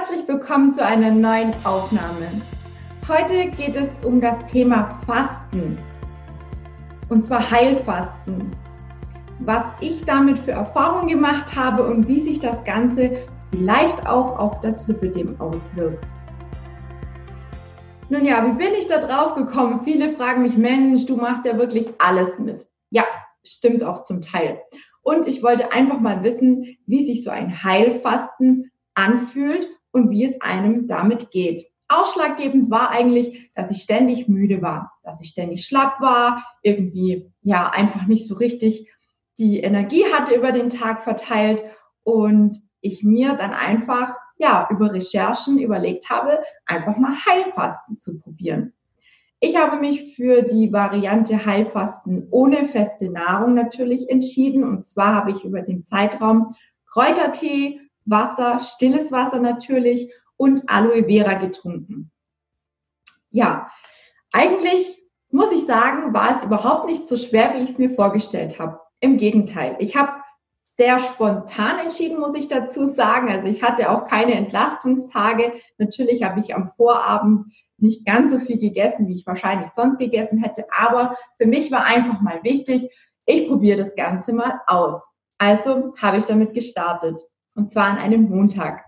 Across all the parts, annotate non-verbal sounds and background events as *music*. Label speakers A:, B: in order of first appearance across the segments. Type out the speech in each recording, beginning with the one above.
A: Herzlich willkommen zu einer neuen Aufnahme. Heute geht es um das Thema Fasten. Und zwar Heilfasten. Was ich damit für Erfahrungen gemacht habe und wie sich das Ganze vielleicht auch auf das Lipidem auswirkt. Nun ja, wie bin ich da drauf gekommen? Viele fragen mich, Mensch, du machst ja wirklich alles mit. Ja, stimmt auch zum Teil. Und ich wollte einfach mal wissen, wie sich so ein Heilfasten anfühlt und wie es einem damit geht. Ausschlaggebend war eigentlich, dass ich ständig müde war, dass ich ständig schlapp war, irgendwie ja einfach nicht so richtig die Energie hatte über den Tag verteilt und ich mir dann einfach ja über Recherchen überlegt habe, einfach mal Heilfasten zu probieren. Ich habe mich für die Variante Heilfasten ohne feste Nahrung natürlich entschieden und zwar habe ich über den Zeitraum Kräutertee, Wasser, stilles Wasser natürlich und Aloe Vera getrunken. Ja, eigentlich muss ich sagen, war es überhaupt nicht so schwer, wie ich es mir vorgestellt habe. Im Gegenteil, ich habe sehr spontan entschieden, muss ich dazu sagen. Also ich hatte auch keine Entlastungstage. Natürlich habe ich am Vorabend nicht ganz so viel gegessen, wie ich wahrscheinlich sonst gegessen hätte. Aber für mich war einfach mal wichtig, ich probiere das Ganze mal aus. Also habe ich damit gestartet und zwar an einem Montag.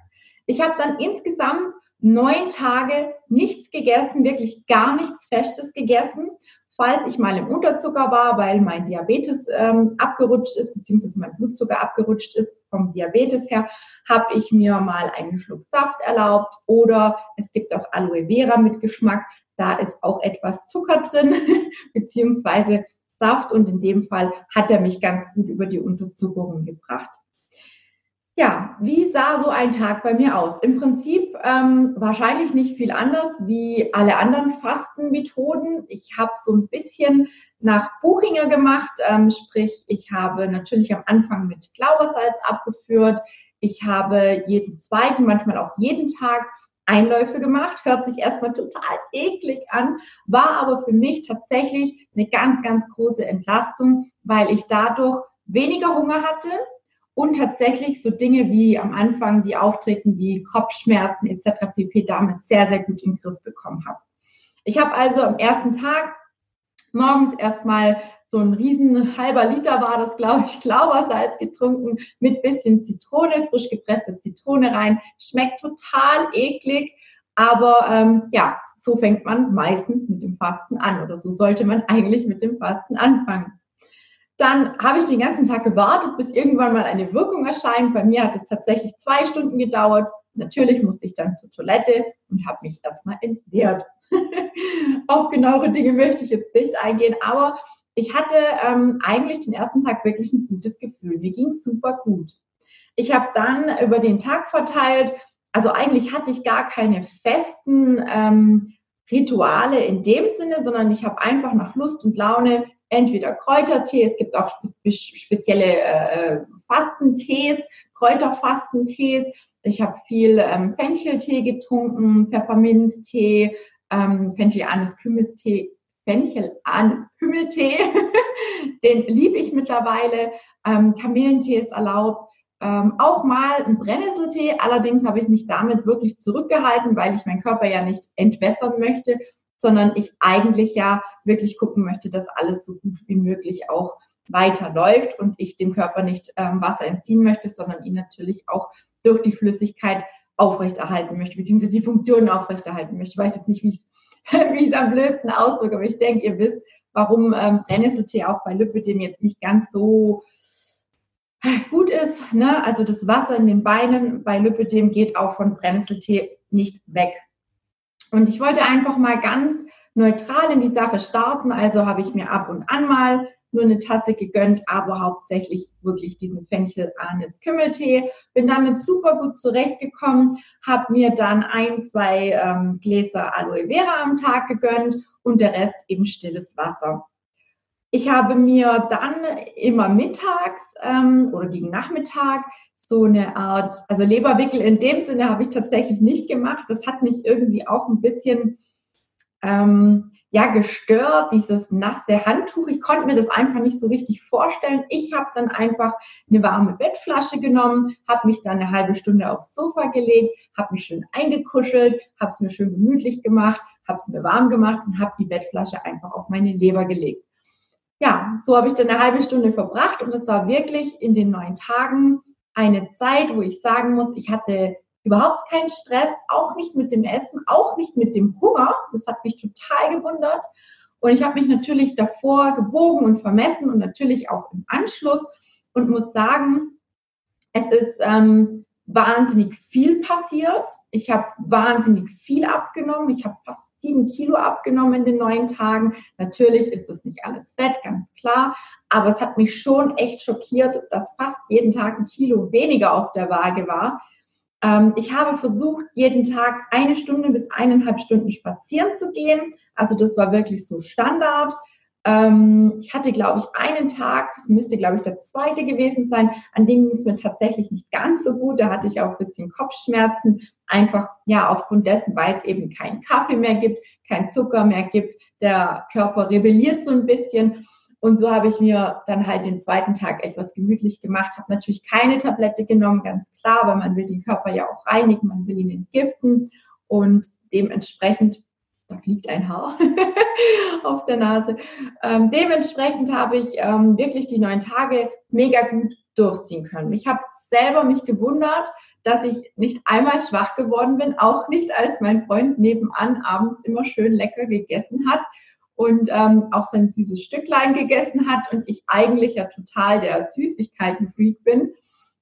A: Ich habe dann insgesamt neun Tage nichts gegessen, wirklich gar nichts Festes gegessen. Falls ich mal im Unterzucker war, weil mein Diabetes ähm, abgerutscht ist, beziehungsweise mein Blutzucker abgerutscht ist vom Diabetes her, habe ich mir mal einen Schluck Saft erlaubt oder es gibt auch Aloe Vera mit Geschmack. Da ist auch etwas Zucker drin, *laughs* beziehungsweise Saft und in dem Fall hat er mich ganz gut über die Unterzuckerung gebracht. Ja, wie sah so ein Tag bei mir aus? Im Prinzip ähm, wahrscheinlich nicht viel anders wie alle anderen Fastenmethoden. Ich habe so ein bisschen nach Buchinger gemacht, ähm, sprich ich habe natürlich am Anfang mit Glaubersalz abgeführt. Ich habe jeden zweiten, manchmal auch jeden Tag Einläufe gemacht. Hört sich erstmal total eklig an, war aber für mich tatsächlich eine ganz, ganz große Entlastung, weil ich dadurch weniger Hunger hatte, und tatsächlich so Dinge wie am Anfang, die auftreten wie Kopfschmerzen etc. pp. damit sehr, sehr gut den Griff bekommen habe. Ich habe also am ersten Tag morgens erstmal so ein riesen halber Liter war das, glaube ich, *laughs* Glaubersalz getrunken mit bisschen Zitrone, frisch gepresste Zitrone rein. Schmeckt total eklig, aber ähm, ja, so fängt man meistens mit dem Fasten an oder so sollte man *laughs* eigentlich mit dem Fasten anfangen. Dann habe ich den ganzen Tag gewartet, bis irgendwann mal eine Wirkung erscheint. Bei mir hat es tatsächlich zwei Stunden gedauert. Natürlich musste ich dann zur Toilette und habe mich erstmal entleert. *laughs* Auf genauere Dinge möchte ich jetzt nicht eingehen, aber ich hatte ähm, eigentlich den ersten Tag wirklich ein gutes Gefühl. Mir ging super gut. Ich habe dann über den Tag verteilt, also eigentlich hatte ich gar keine festen ähm, Rituale in dem Sinne, sondern ich habe einfach nach Lust und Laune entweder Kräutertee, es gibt auch spezielle äh, Fastentees, Kräuterfastentees. Ich habe viel ähm, Fencheltee getrunken, Pfefferminztee, ähm, Fenchel-Anis Kümmeltee, Fenchel-Anis *laughs* Kümmeltee, den liebe ich mittlerweile. Ähm, Kamillentee ist erlaubt. Ähm, auch mal ein Brennnesseltee, allerdings habe ich mich damit wirklich zurückgehalten, weil ich meinen Körper ja nicht entwässern möchte sondern ich eigentlich ja wirklich gucken möchte, dass alles so gut wie möglich auch weiterläuft und ich dem Körper nicht ähm, Wasser entziehen möchte, sondern ihn natürlich auch durch die Flüssigkeit aufrechterhalten möchte, beziehungsweise die Funktionen aufrechterhalten möchte. Ich weiß jetzt nicht, wie ich es *laughs* am blödsten ausdrücke, aber ich denke, ihr wisst, warum ähm, Brennnesseltee auch bei Lipidem jetzt nicht ganz so gut ist. Ne? Also das Wasser in den Beinen bei Lipidem geht auch von Brennnesseltee nicht weg. Und ich wollte einfach mal ganz neutral in die Sache starten. Also habe ich mir ab und an mal nur eine Tasse gegönnt, aber hauptsächlich wirklich diesen Fenchel Anis Kümmeltee. Bin damit super gut zurechtgekommen, habe mir dann ein, zwei ähm, Gläser Aloe Vera am Tag gegönnt und der Rest eben stilles Wasser. Ich habe mir dann immer mittags ähm, oder gegen Nachmittag so eine Art, also Leberwickel in dem Sinne habe ich tatsächlich nicht gemacht. Das hat mich irgendwie auch ein bisschen, ähm, ja gestört, dieses nasse Handtuch. Ich konnte mir das einfach nicht so richtig vorstellen. Ich habe dann einfach eine warme Bettflasche genommen, habe mich dann eine halbe Stunde aufs Sofa gelegt, habe mich schön eingekuschelt, habe es mir schön gemütlich gemacht, habe es mir warm gemacht und habe die Bettflasche einfach auf meine Leber gelegt. Ja, so habe ich dann eine halbe Stunde verbracht und es war wirklich in den neun Tagen eine Zeit, wo ich sagen muss, ich hatte überhaupt keinen Stress, auch nicht mit dem Essen, auch nicht mit dem Hunger. Das hat mich total gewundert. Und ich habe mich natürlich davor gebogen und vermessen und natürlich auch im Anschluss und muss sagen, es ist ähm, wahnsinnig viel passiert. Ich habe wahnsinnig viel abgenommen. Ich habe fast sieben Kilo abgenommen in den neun Tagen. Natürlich ist das nicht alles Fett, ganz klar. Aber es hat mich schon echt schockiert, dass fast jeden Tag ein Kilo weniger auf der Waage war. Ähm, ich habe versucht, jeden Tag eine Stunde bis eineinhalb Stunden spazieren zu gehen. Also das war wirklich so Standard. Ähm, ich hatte, glaube ich, einen Tag, es müsste, glaube ich, der zweite gewesen sein, an dem ging es mir tatsächlich nicht ganz so gut. Da hatte ich auch ein bisschen Kopfschmerzen, einfach ja aufgrund dessen, weil es eben keinen Kaffee mehr gibt, keinen Zucker mehr gibt. Der Körper rebelliert so ein bisschen. Und so habe ich mir dann halt den zweiten Tag etwas gemütlich gemacht, habe natürlich keine Tablette genommen, ganz klar, weil man will den Körper ja auch reinigen, man will ihn entgiften und dementsprechend, da fliegt ein Haar *laughs* auf der Nase, ähm, dementsprechend habe ich ähm, wirklich die neun Tage mega gut durchziehen können. Ich habe selber mich gewundert, dass ich nicht einmal schwach geworden bin, auch nicht als mein Freund nebenan abends immer schön lecker gegessen hat und ähm, auch sein süßes Stücklein gegessen hat und ich eigentlich ja total der Süßigkeiten-Freak bin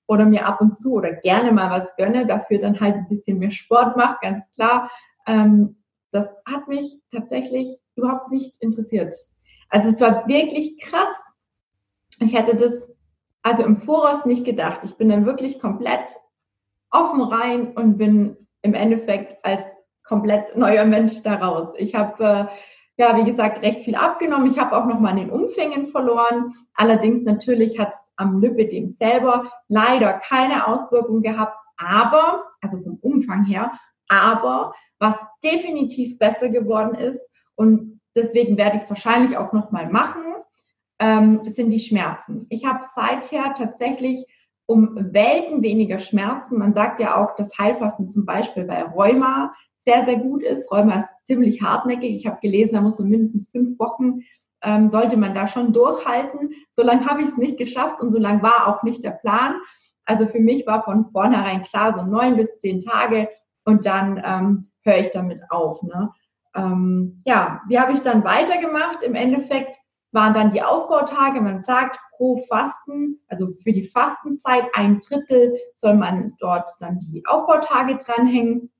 A: oder mir ab und zu oder gerne mal was gönne, dafür dann halt ein bisschen mehr Sport mache, ganz klar. Ähm, das hat mich tatsächlich überhaupt nicht interessiert. Also es war wirklich krass. Ich hätte das also im Voraus nicht gedacht. Ich bin dann wirklich komplett offen rein und bin im Endeffekt als komplett neuer Mensch daraus. Ich habe äh, ja, wie gesagt, recht viel abgenommen. Ich habe auch noch mal an den Umfängen verloren. Allerdings natürlich hat es am Lipidem selber leider keine Auswirkung gehabt, aber, also vom Umfang her, aber was definitiv besser geworden ist und deswegen werde ich es wahrscheinlich auch noch mal machen, ähm, sind die Schmerzen. Ich habe seither tatsächlich um Welten weniger Schmerzen. Man sagt ja auch, dass Heilfasten zum Beispiel bei Rheuma sehr, sehr gut ist. Rheuma ist ziemlich hartnäckig. Ich habe gelesen, da muss man mindestens fünf Wochen, ähm, sollte man da schon durchhalten. So lange habe ich es nicht geschafft und so lange war auch nicht der Plan. Also für mich war von vornherein klar, so neun bis zehn Tage und dann ähm, höre ich damit auf. Ne? Ähm, ja, wie habe ich dann weitergemacht? Im Endeffekt waren dann die Aufbautage. Man sagt, pro Fasten, also für die Fastenzeit ein Drittel soll man dort dann die Aufbautage dranhängen.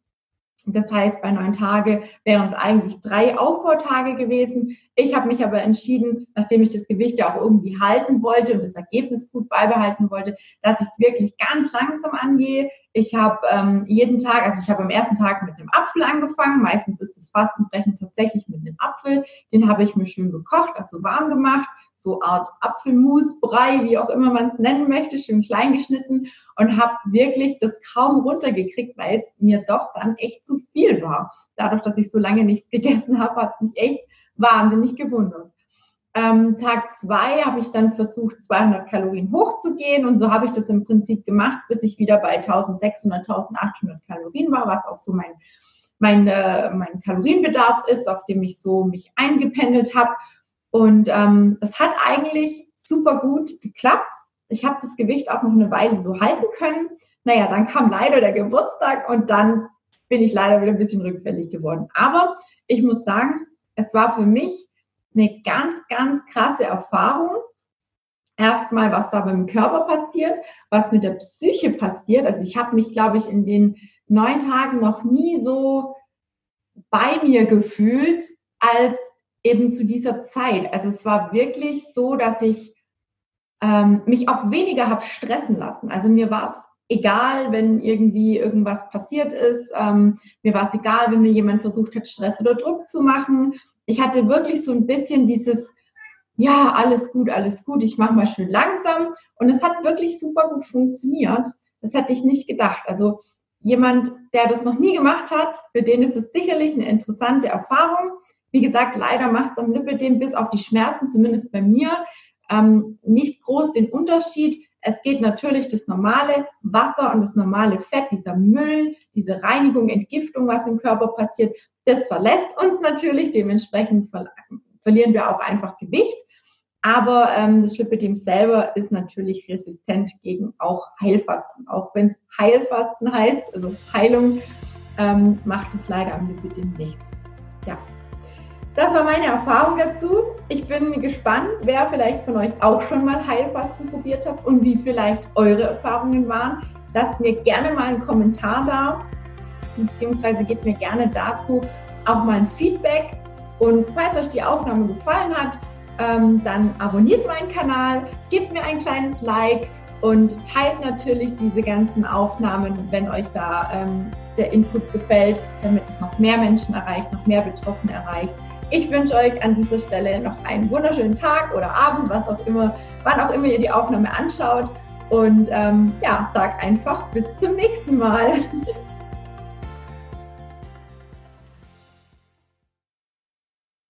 A: Das heißt, bei neun Tage wären es eigentlich drei Aufbautage gewesen. Ich habe mich aber entschieden, nachdem ich das Gewicht ja auch irgendwie halten wollte und das Ergebnis gut beibehalten wollte, dass ich es wirklich ganz langsam angehe. Ich habe ähm, jeden Tag, also ich habe am ersten Tag mit einem Apfel angefangen. Meistens ist das Fastenbrechen tatsächlich mit einem Apfel. Den habe ich mir schön gekocht, also warm gemacht so Art Apfelmus, Brei, wie auch immer man es nennen möchte, schön klein geschnitten und habe wirklich das kaum runtergekriegt, weil es mir doch dann echt zu viel war. Dadurch, dass ich so lange nichts gegessen habe, hat es mich echt wahnsinnig gewundert. Ähm, Tag zwei habe ich dann versucht, 200 Kalorien hochzugehen und so habe ich das im Prinzip gemacht, bis ich wieder bei 1600, 1800 Kalorien war, was auch so mein, mein, äh, mein Kalorienbedarf ist, auf dem ich so mich eingependelt habe. Und ähm, es hat eigentlich super gut geklappt. Ich habe das Gewicht auch noch eine Weile so halten können. Naja, dann kam leider der Geburtstag und dann bin ich leider wieder ein bisschen rückfällig geworden. Aber ich muss sagen, es war für mich eine ganz, ganz krasse Erfahrung. Erstmal, was da beim Körper passiert, was mit der Psyche passiert. Also ich habe mich, glaube ich, in den neun Tagen noch nie so bei mir gefühlt, als eben zu dieser Zeit. Also es war wirklich so, dass ich ähm, mich auch weniger habe stressen lassen. Also mir war es egal, wenn irgendwie irgendwas passiert ist. Ähm, mir war es egal, wenn mir jemand versucht hat, Stress oder Druck zu machen. Ich hatte wirklich so ein bisschen dieses, ja, alles gut, alles gut, ich mache mal schön langsam. Und es hat wirklich super gut funktioniert. Das hätte ich nicht gedacht. Also jemand, der das noch nie gemacht hat, für den ist es sicherlich eine interessante Erfahrung. Wie gesagt, leider macht es am Lipidem bis auf die Schmerzen, zumindest bei mir, ähm, nicht groß den Unterschied. Es geht natürlich das normale Wasser und das normale Fett, dieser Müll, diese Reinigung, Entgiftung, was im Körper passiert, das verlässt uns natürlich. Dementsprechend ver verlieren wir auch einfach Gewicht. Aber ähm, das Lipidem selber ist natürlich resistent gegen auch Heilfasten. Auch wenn es Heilfasten heißt, also Heilung, ähm, macht es leider am Lipidem nichts. Ja, das war meine Erfahrung dazu. Ich bin gespannt, wer vielleicht von euch auch schon mal Heilfasten probiert hat und wie vielleicht eure Erfahrungen waren. Lasst mir gerne mal einen Kommentar da, beziehungsweise gebt mir gerne dazu auch mal ein Feedback. Und falls euch die Aufnahme gefallen hat, ähm, dann abonniert meinen Kanal, gebt mir ein kleines Like und teilt natürlich diese ganzen Aufnahmen, wenn euch da ähm, der Input gefällt, damit es noch mehr Menschen erreicht, noch mehr Betroffene erreicht. Ich wünsche euch an dieser Stelle noch einen wunderschönen Tag oder Abend, was auch immer, wann auch immer ihr die Aufnahme anschaut. Und ähm, ja, sag einfach bis zum nächsten Mal. *laughs*